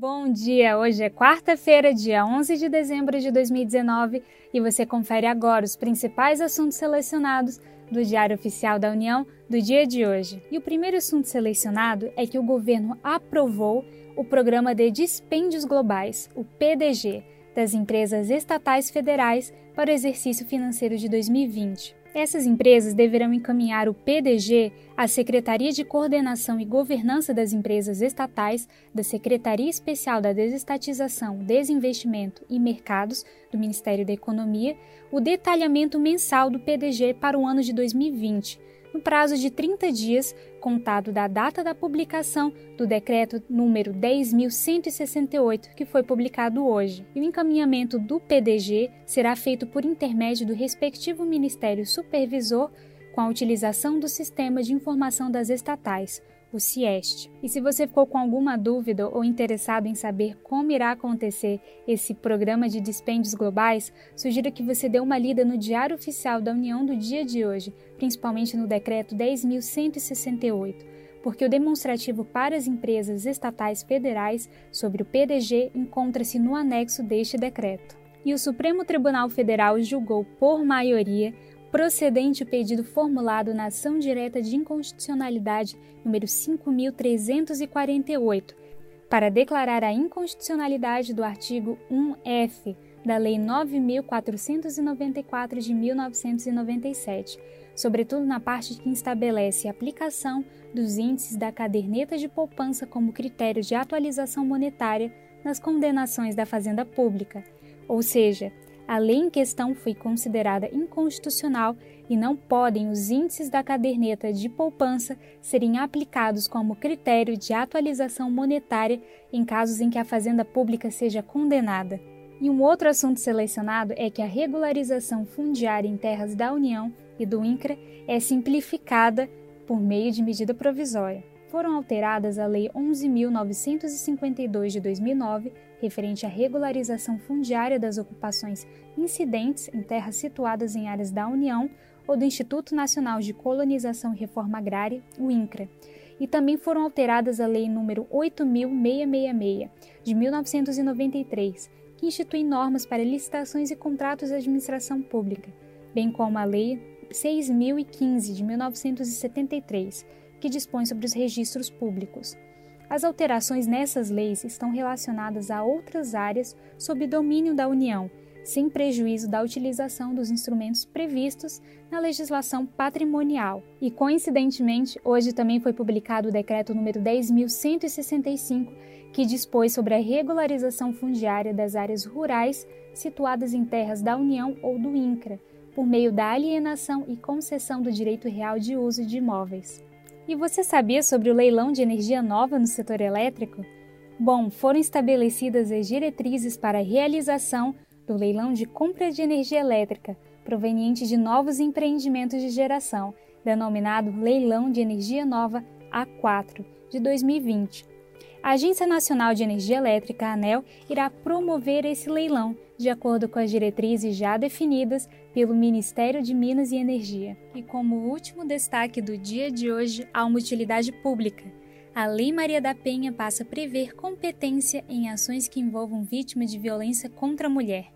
Bom dia! Hoje é quarta-feira, dia 11 de dezembro de 2019 e você confere agora os principais assuntos selecionados do Diário Oficial da União do dia de hoje. E o primeiro assunto selecionado é que o governo aprovou o Programa de Dispêndios Globais, o PDG, das empresas estatais federais para o exercício financeiro de 2020. Essas empresas deverão encaminhar o PDG à Secretaria de Coordenação e Governança das Empresas Estatais da Secretaria Especial da Desestatização, Desinvestimento e Mercados do Ministério da Economia o detalhamento mensal do PDG para o ano de 2020, no prazo de 30 dias, contado da data da publicação do decreto número 10.168, que foi publicado hoje. E o encaminhamento do PDG será feito por intermédio do respectivo Ministério Supervisor com a utilização do Sistema de Informação das Estatais, o CIEST. E se você ficou com alguma dúvida ou interessado em saber como irá acontecer esse programa de dispêndios globais, sugiro que você dê uma lida no Diário Oficial da União do dia de hoje, principalmente no Decreto 10.168, porque o demonstrativo para as empresas estatais federais sobre o PDG encontra-se no anexo deste decreto. E o Supremo Tribunal Federal julgou por maioria procedente o pedido formulado na ação direta de inconstitucionalidade número 5348, para declarar a inconstitucionalidade do artigo 1F da Lei 9494 de 1997, sobretudo na parte que estabelece a aplicação dos índices da caderneta de poupança como critério de atualização monetária nas condenações da Fazenda Pública, ou seja, a lei em questão foi considerada inconstitucional e não podem os índices da caderneta de poupança serem aplicados como critério de atualização monetária em casos em que a fazenda pública seja condenada. E um outro assunto selecionado é que a regularização fundiária em terras da União e do INCRA é simplificada por meio de medida provisória foram alteradas a Lei 11.952 de 2009, referente à regularização fundiária das ocupações incidentes em terras situadas em áreas da União ou do Instituto Nacional de Colonização e Reforma Agrária, o INCRA. E também foram alteradas a Lei nº 8.666, de 1993, que institui normas para licitações e contratos de administração pública, bem como a Lei 6.015, de 1973, que dispõe sobre os registros públicos. As alterações nessas leis estão relacionadas a outras áreas sob domínio da União, sem prejuízo da utilização dos instrumentos previstos na legislação patrimonial. E, coincidentemente, hoje também foi publicado o decreto número 10.165, que dispôs sobre a regularização fundiária das áreas rurais situadas em terras da União ou do INCRA, por meio da alienação e concessão do direito real de uso de imóveis. E você sabia sobre o leilão de energia nova no setor elétrico? Bom, foram estabelecidas as diretrizes para a realização do leilão de compra de energia elétrica proveniente de novos empreendimentos de geração, denominado Leilão de Energia Nova A4 de 2020. A Agência Nacional de Energia Elétrica, ANEL, irá promover esse leilão de acordo com as diretrizes já definidas pelo Ministério de Minas e Energia. E como último destaque do dia de hoje, há uma utilidade pública. A Lei Maria da Penha passa a prever competência em ações que envolvam vítimas de violência contra a mulher.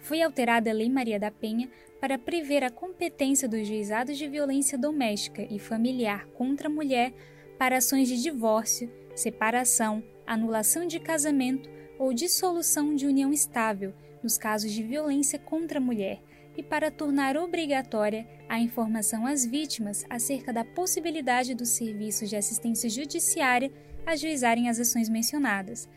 Foi alterada a Lei Maria da Penha para prever a competência dos juizados de violência doméstica e familiar contra a mulher para ações de divórcio, separação, anulação de casamento ou dissolução de união estável nos casos de violência contra a mulher e para tornar obrigatória a informação às vítimas acerca da possibilidade dos serviços de assistência judiciária ajuizarem as ações mencionadas,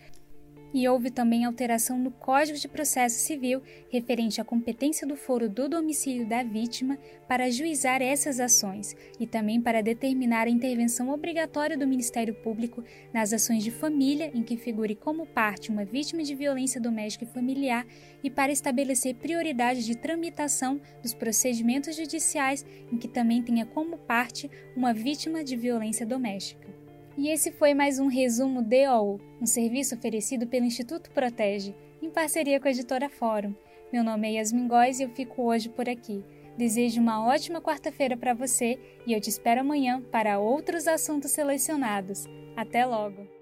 e houve também alteração no Código de Processo Civil referente à competência do foro do domicílio da vítima para ajuizar essas ações e também para determinar a intervenção obrigatória do Ministério Público nas ações de família em que figure como parte uma vítima de violência doméstica e familiar e para estabelecer prioridade de tramitação dos procedimentos judiciais em que também tenha como parte uma vítima de violência doméstica. E esse foi mais um resumo DOU, um serviço oferecido pelo Instituto Protege, em parceria com a editora Fórum. Meu nome é Yasmin Góes e eu fico hoje por aqui. Desejo uma ótima quarta-feira para você e eu te espero amanhã para outros assuntos selecionados. Até logo!